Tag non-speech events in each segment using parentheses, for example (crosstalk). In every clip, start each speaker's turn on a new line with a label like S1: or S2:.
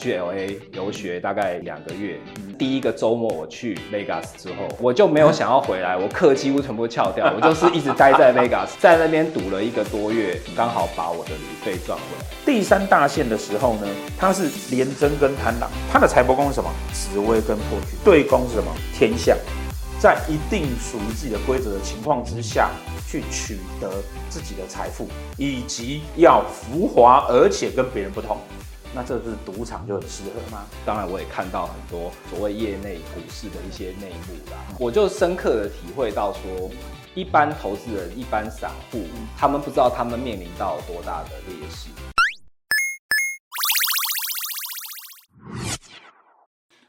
S1: 去 LA 游学大概两个月，第一个周末我去 Vegas 之后，我就没有想要回来，我课几乎全部翘掉，(laughs) 我就是一直待在 Vegas，在那边赌了一个多月，刚好把我的旅费赚回来。
S2: 第三大线的时候呢，它是廉贞跟贪狼，它的财帛宫是什么？紫微跟破局，对宫是什么？天相，在一定属于自己的规则的情况之下去取得自己的财富，以及要浮华，而且跟别人不同。那这是赌场就很适合吗？
S1: 当然，我也看到很多所谓业内股市的一些内幕啦。我就深刻的体会到说，一般投资人、一般散户，他们不知道他们面临到多大的劣势。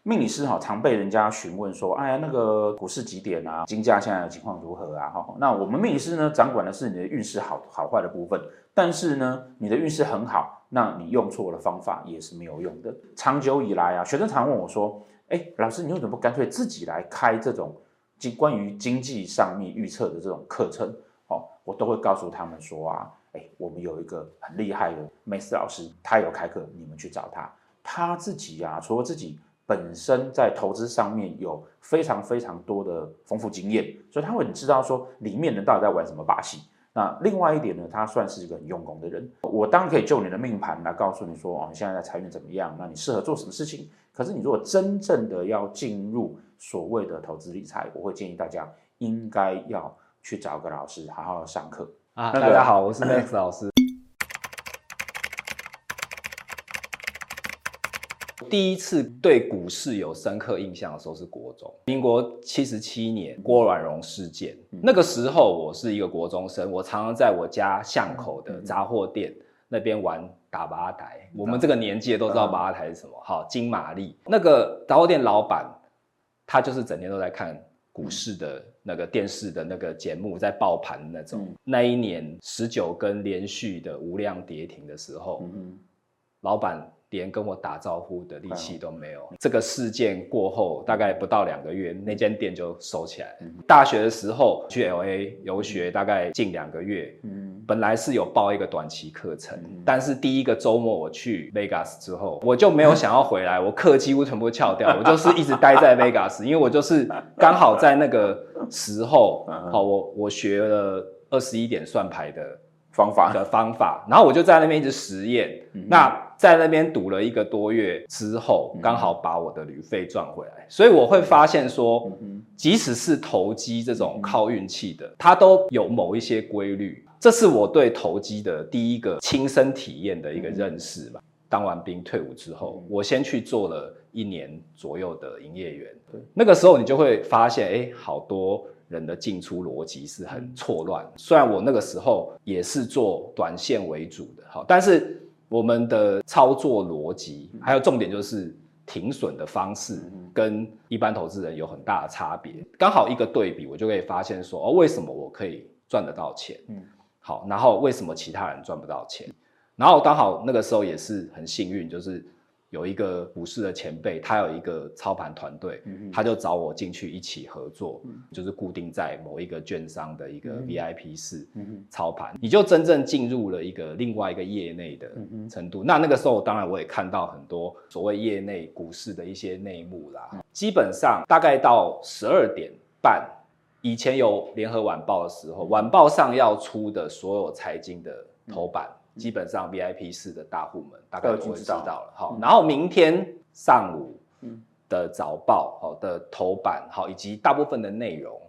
S2: 命理师哈，常被人家询问说，哎呀，那个股市几点啊？金价现在的情况如何啊？哈，那我们命理师呢，掌管的是你的运势好好坏的部分，但是呢，你的运势很好。那你用错了方法也是没有用的。长久以来啊，学生常问我说：“哎，老师，你为什么不干脆自己来开这种经关于经济上面预测的这种课程？”哦，我都会告诉他们说啊，哎，我们有一个很厉害的梅斯老师，他有开课，你们去找他。他自己啊，除了自己本身在投资上面有非常非常多的丰富经验，所以他会很知道说里面人到底在玩什么把戏。那另外一点呢，他算是一个很用功的人。我当然可以就你的命盘来告诉你说，哦，你现在的财运怎么样？那你适合做什么事情？可是你如果真正的要进入所谓的投资理财，我会建议大家应该要去找个老师好好上课
S1: 啊。大家好，我是 (laughs) Max 老师。第一次对股市有深刻印象的时候是国中，民国七十七年郭阮容事件。那个时候我是一个国中生，我常常在我家巷口的杂货店那边玩打八台。我们这个年纪都知道八台是什么，好，金玛丽。那个杂货店老板他就是整天都在看股市的那个电视的那个节目，在报盘那种。那一年十九根连续的无量跌停的时候，老板。连跟我打招呼的力气都没有。这个事件过后，大概不到两个月，那间店就收起来。大学的时候去 LA 游学，大概近两个月。嗯，本来是有报一个短期课程，但是第一个周末我去 Vegas 之后，我就没有想要回来，我课几乎全部翘掉，我就是一直待在 Vegas，因为我就是刚好在那个时候，好，我我学了二十一点算牌的方法的方法，然后我就在那边一直实验。那在那边赌了一个多月之后，刚好把我的旅费赚回来，所以我会发现说，即使是投机这种靠运气的，它都有某一些规律。这是我对投机的第一个亲身体验的一个认识吧。当完兵退伍之后，我先去做了一年左右的营业员。那个时候你就会发现，哎，好多人的进出逻辑是很错乱。虽然我那个时候也是做短线为主的，好，但是。我们的操作逻辑，还有重点就是停损的方式，跟一般投资人有很大的差别。刚好一个对比，我就可以发现说，哦，为什么我可以赚得到钱？嗯，好，然后为什么其他人赚不到钱？然后刚好那个时候也是很幸运，就是。有一个股市的前辈，他有一个操盘团队，他就找我进去一起合作，就是固定在某一个券商的一个 VIP 室操盘，你就真正进入了一个另外一个业内的程度。那那个时候，当然我也看到很多所谓业内股市的一些内幕啦。基本上大概到十二点半，以前有联合晚报的时候，晚报上要出的所有财经的头版。基本上 VIP 室的大户们大概都会知道。了，好，然后明天上午的早报好的头版好，以及大部分的内容，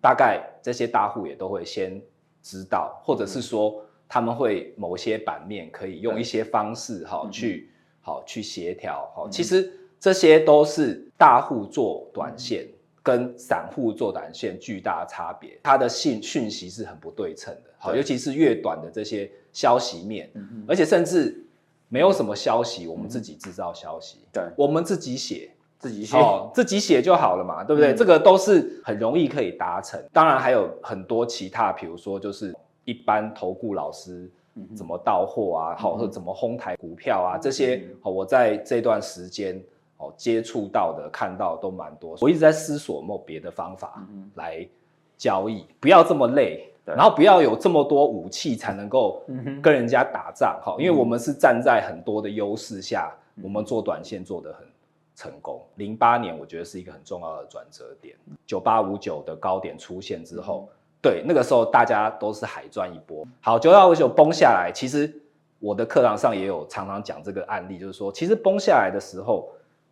S1: 大概这些大户也都会先知道，或者是说他们会某些版面可以用一些方式好去好去协调好，其实这些都是大户做短线跟散户做短线巨大的差别，它的信讯息是很不对称的，好，尤其是越短的这些。消息面，而且甚至没有什么消息，我们自己制造消息，对，我们自己写，自己写，哦，自己写就好了嘛，对不对？这个都是很容易可以达成。当然还有很多其他，比如说就是一般投顾老师怎么到货啊，好，或者怎么哄抬股票啊，这些，我在这段时间哦接触到的、看到都蛮多。我一直在思索有没有别的方法来交易，不要这么累。然后不要有这么多武器才能够跟人家打仗哈，因为我们是站在很多的优势下我们做短线做得很成功。零八年我觉得是一个很重要的转折点，九八五九的高点出现之后，对，那个时候大家都是海赚一波。好，九八五九崩下来，其实我的课堂上也有常常讲这个案例，就是说，其实崩下来的时候，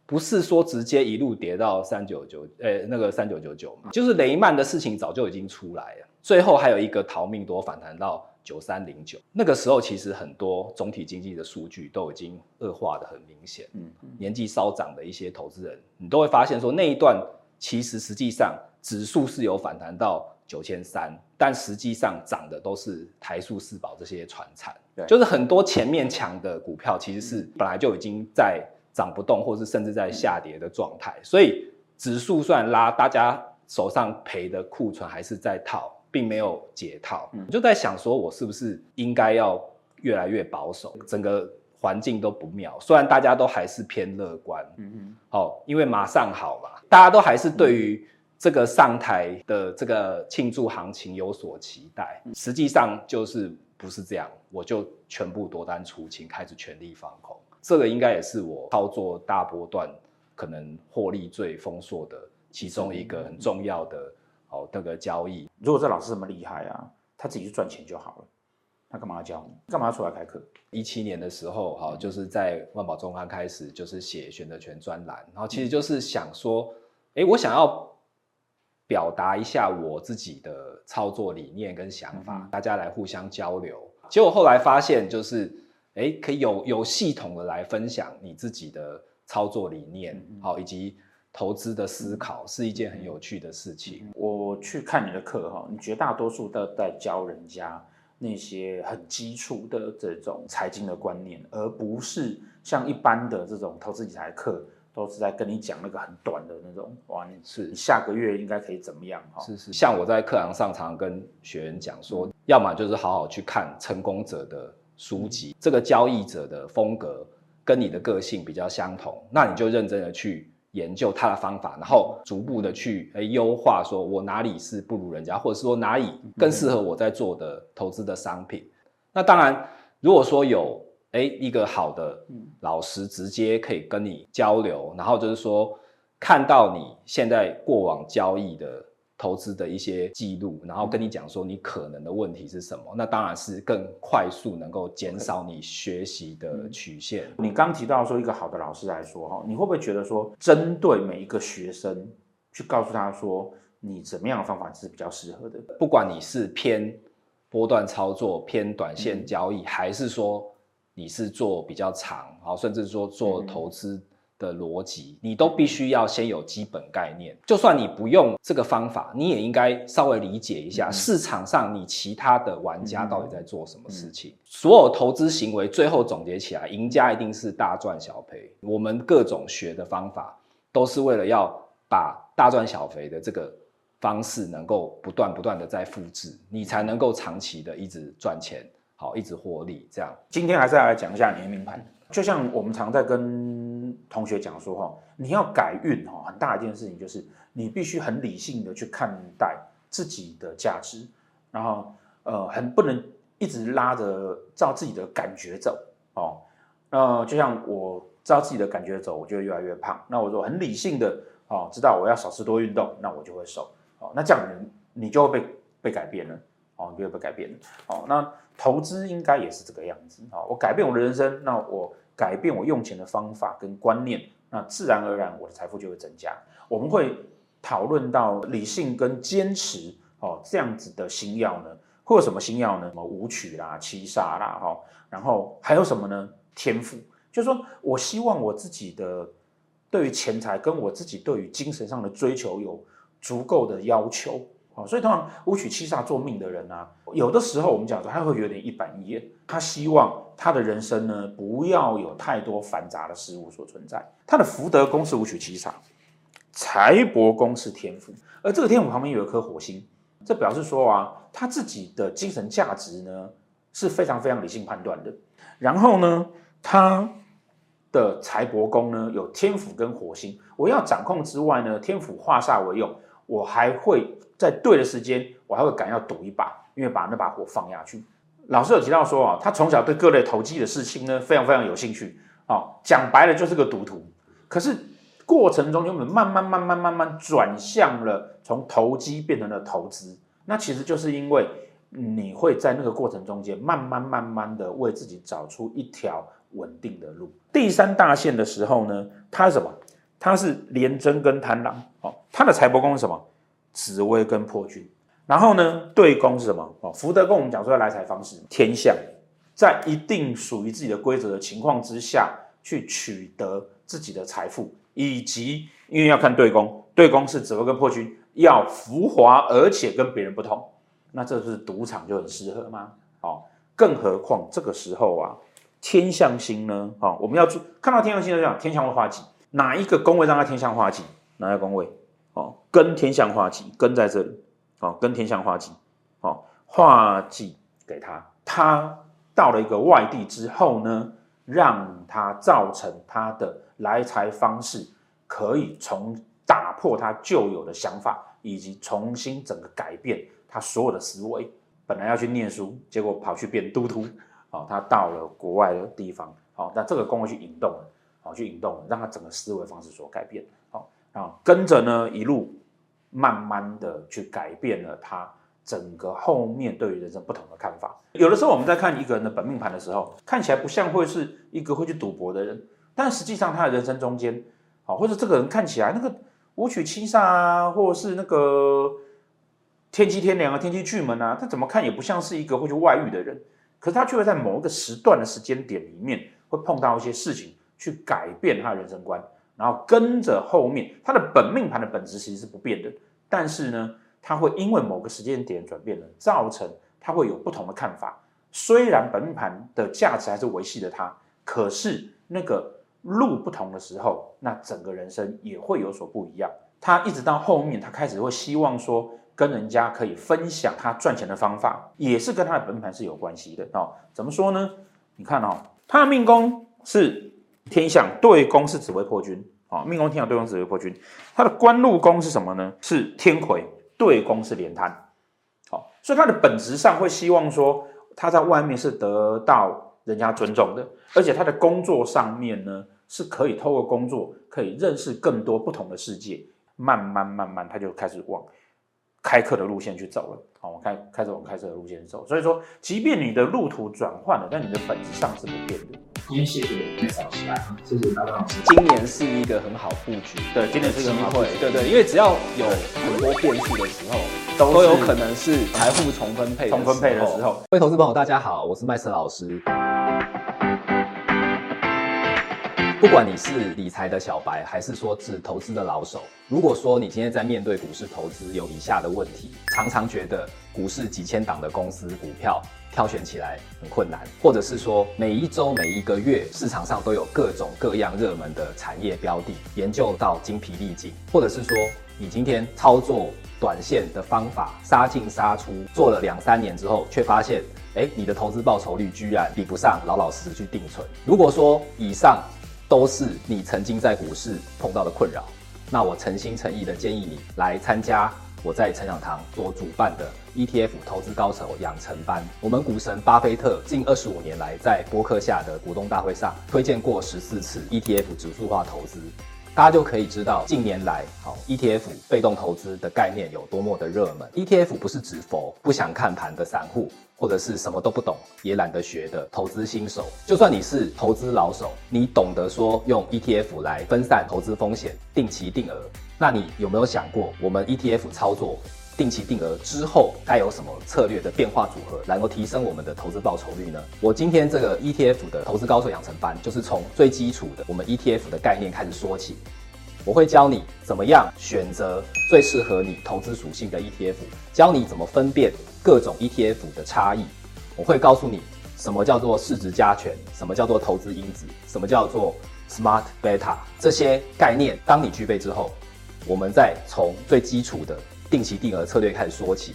S1: 不是说直接一路跌到三九九，呃，那个三九九九嘛，就是雷曼的事情早就已经出来了，最后还有一个逃命多反弹到。九三零九那个时候，其实很多总体经济的数据都已经恶化的很明显。嗯，年纪稍长的一些投资人，你都会发现说，那一段其实实际上指数是有反弹到九千三，但实际上涨的都是台塑、四宝这些船产。对，就是很多前面强的股票，其实是本来就已经在涨不动，或是甚至在下跌的状态。所以指数算拉，大家手上赔的库存还是在套。并没有解套，嗯，就在想说，我是不是应该要越来越保守？整个环境都不妙，虽然大家都还是偏乐观，嗯嗯，好，因为马上好嘛，大家都还是对于这个上台的这个庆祝行情有所期待，实际上就是不是这样，我就全部夺单出清，开始全力放空，这个应该也是我操作大波段可能获利最丰硕的其中一个很重要的。哦，这个交易，
S2: 如果这老师这么厉害啊，他自己去赚钱就好了，他干嘛要教你？干嘛要出来开课？
S1: 一七年的时候，哈，就是在万宝中刊开始，就是写选择权专栏，然后其实就是想说，哎，我想要表达一下我自己的操作理念跟想法，嗯、大家来互相交流。结果后来发现，就是哎，可以有有系统的来分享你自己的操作理念，好、嗯，以及。投资的思考是一件很有趣的事情。
S2: 我去看你的课哈，你绝大多数都在教人家那些很基础的这种财经的观念，而不是像一般的这种投资理财课，都是在跟你讲那个很短的那种。哇，你是你下个月应该可以怎么样？哈，
S1: 是是。像我在课堂上常常跟学员讲说，要么就是好好去看成功者的书籍，这个交易者的风格跟你的个性比较相同，那你就认真的去。研究他的方法，然后逐步的去诶优化，说我哪里是不如人家，或者是说哪里更适合我在做的投资的商品。那当然，如果说有诶一个好的老师直接可以跟你交流，然后就是说看到你现在过往交易的。投资的一些记录，然后跟你讲说你可能的问题是什么，那当然是更快速能够减少你学习的曲线。
S2: 你刚提到说一个好的老师来说哈，你会不会觉得说针对每一个学生去告诉他说你怎么样的方法是比较适合的？
S1: 不管你是偏波段操作、偏短线交易，还是说你是做比较长，好，甚至说做投资。的逻辑，你都必须要先有基本概念。就算你不用这个方法，你也应该稍微理解一下市场上你其他的玩家到底在做什么事情。所有投资行为最后总结起来，赢家一定是大赚小赔。我们各种学的方法，都是为了要把大赚小赔的这个方式能够不断不断的在复制，你才能够长期的一直赚钱，好，一直获利。这样，
S2: 今天还是要来讲一下你的命盘。就像我们常在跟同学讲说哈，你要改运哈，很大一件事情就是你必须很理性的去看待自己的价值，然后呃，很不能一直拉着照自己的感觉走哦。呃，就像我照自己的感觉走，我就越来越胖。那我说很理性的哦，知道我要少吃多运动，那我就会瘦。哦，那这样你你就会被被改变了哦，你就会被改变了。哦，那投资应该也是这个样子啊。我改变我的人生，那我。改变我用钱的方法跟观念，那自然而然我的财富就会增加。我们会讨论到理性跟坚持哦，这样子的星曜呢，会有什么星曜呢？什么武曲啦、七杀啦，哈，然后还有什么呢？天赋，就是说我希望我自己的对于钱财跟我自己对于精神上的追求有足够的要求。哦，所以通常武曲七杀做命的人啊，有的时候我们讲说他会有点一板一眼，他希望他的人生呢不要有太多繁杂的事物所存在。他的福德宫是武曲七杀，财帛宫是天府，而这个天府旁边有一颗火星，这表示说啊，他自己的精神价值呢是非常非常理性判断的。然后呢，他的财帛宫呢有天府跟火星，我要掌控之外呢，天府化煞为用。我还会在对的时间，我还会敢要赌一把，因为把那把火放下去。老师有提到说啊，他从小对各类投机的事情呢非常非常有兴趣哦，讲白了就是个赌徒。可是过程中，我们慢慢慢慢慢慢转向了从投机变成了投资。那其实就是因为你会在那个过程中间慢慢慢慢的为自己找出一条稳定的路。第三大线的时候呢，他是什么？他是廉贞跟贪狼。哦，他的财帛宫是什么？紫微跟破军。然后呢，对宫是什么？哦，福德跟我们讲说的来财方式，天象，在一定属于自己的规则的情况之下去取得自己的财富，以及因为要看对宫，对宫是紫微跟破军，要浮华而且跟别人不同，那这是赌场就很适合吗？哦，更何况这个时候啊，天象星呢？哦，我们要注看到天象星就讲天象会化忌，哪一个宫位让它天象化忌？哪个宫位？哦，跟天象化忌，跟在这里。哦，跟天象化忌，哦，化忌给他，他到了一个外地之后呢，让他造成他的来财方式可以从打破他旧有的想法，以及重新整个改变他所有的思维。本来要去念书，结果跑去变嘟嘟，哦，他到了国外的地方，哦，那这个宫位去引动了，哦，去引动了，让他整个思维方式所改变，哦，然后跟着呢一路。慢慢的去改变了他整个后面对于人生不同的看法。有的时候我们在看一个人的本命盘的时候，看起来不像会是一个会去赌博的人，但实际上他的人生中间，啊，或者这个人看起来那个武曲七杀啊，或者是那个天机天梁啊、天机巨门啊，他怎么看也不像是一个会去外遇的人，可是他却会在某一个时段的时间点里面，会碰到一些事情去改变他的人生观。然后跟着后面，他的本命盘的本质其实是不变的，但是呢，他会因为某个时间点转变了，造成他会有不同的看法。虽然本命盘的价值还是维系着他，可是那个路不同的时候，那整个人生也会有所不一样。他一直到后面，他开始会希望说，跟人家可以分享他赚钱的方法，也是跟他的本命盘是有关系的哦。怎么说呢？你看哦，他的命宫是。天相对宫是紫微破军。啊，命宫天相对宫紫微破军，他的官禄宫是什么呢？是天魁对宫是连贪，好，所以他的本质上会希望说他在外面是得到人家尊重的，而且他的工作上面呢是可以透过工作可以认识更多不同的世界，慢慢慢慢他就开始往开课的路线去走了，好，我开开始往开课的路线走，所以说即便你的路途转换了，但你的本质上是不变的。
S3: 今天谢谢麦老师来，谢谢大家老师。
S1: 今年是一个很好布局，
S2: 对，今年是一个机会，
S1: 对对，因为只要有很多变数的时候，都都有可能是财富重分配、重分配的时候。各位投资朋友，大家好，我是麦瑟老师。不管你是理财的小白，还是说是投资的老手，如果说你今天在面对股市投资有以下的问题，常常觉得股市几千档的公司股票挑选起来很困难，或者是说每一周每一个月市场上都有各种各样热门的产业标的，研究到精疲力尽，或者是说你今天操作短线的方法杀进杀出，做了两三年之后，却发现，诶，你的投资报酬率居然比不上老老实实去定存。如果说以上，都是你曾经在股市碰到的困扰，那我诚心诚意的建议你来参加我在成长堂所主办的 ETF 投资高手养成班。我们股神巴菲特近二十五年来在波克夏的股东大会上推荐过十四次 ETF 指数化投资，大家就可以知道近年来好 ETF 被动投资的概念有多么的热门。ETF 不是指否不想看盘的散户。或者是什么都不懂也懒得学的投资新手，就算你是投资老手，你懂得说用 ETF 来分散投资风险、定期定额，那你有没有想过，我们 ETF 操作定期定额之后该有什么策略的变化组合，能够提升我们的投资报酬率呢？我今天这个 ETF 的投资高手养成班，就是从最基础的我们 ETF 的概念开始说起。我会教你怎么样选择最适合你投资属性的 ETF，教你怎么分辨各种 ETF 的差异。我会告诉你什么叫做市值加权，什么叫做投资因子，什么叫做 Smart Beta 这些概念。当你具备之后，我们再从最基础的定期定额策略开始说起。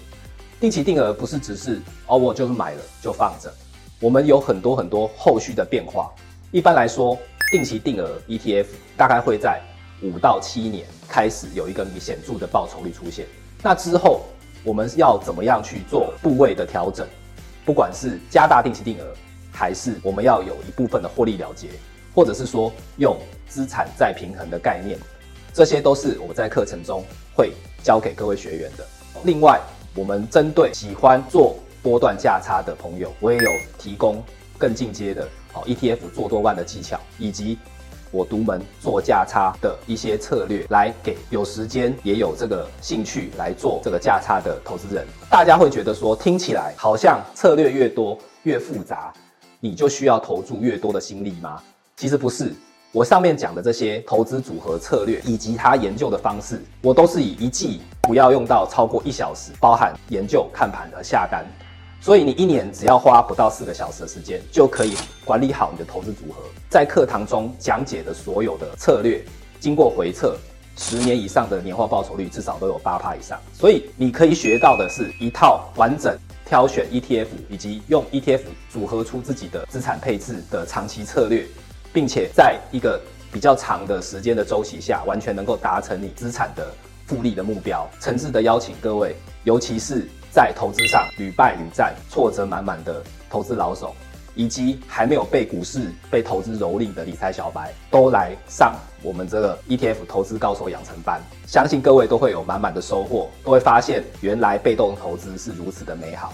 S1: 定期定额不是只是哦，我就是买了就放着，我们有很多很多后续的变化。一般来说，定期定额 ETF 大概会在五到七年开始有一个显著的报酬率出现，那之后我们要怎么样去做部位的调整？不管是加大定期定额，还是我们要有一部分的获利了结，或者是说用资产再平衡的概念，这些都是我在课程中会教给各位学员的。另外，我们针对喜欢做波段价差的朋友，我也有提供更进阶的哦 ETF 做多万的技巧，以及我独门做价差的一些策略，来给有时间也有这个兴趣来做这个价差的投资人。大家会觉得说，听起来好像策略越多越复杂，你就需要投注越多的心力吗？其实不是，我上面讲的这些投资组合策略以及他研究的方式，我都是以一季不要用到超过一小时，包含研究、看盘和下单。所以你一年只要花不到四个小时的时间，就可以管理好你的投资组合。在课堂中讲解的所有的策略，经过回测，十年以上的年化报酬率至少都有八趴以上。所以你可以学到的是一套完整挑选 ETF 以及用 ETF 组合出自己的资产配置的长期策略，并且在一个比较长的时间的周期下，完全能够达成你资产的复利的目标。诚挚的邀请各位，尤其是。在投资上屡败屡战、挫折满满的投资老手，以及还没有被股市、被投资蹂躏的理财小白，都来上我们这个 ETF 投资高手养成班。相信各位都会有满满的收获，都会发现原来被动投资是如此的美好。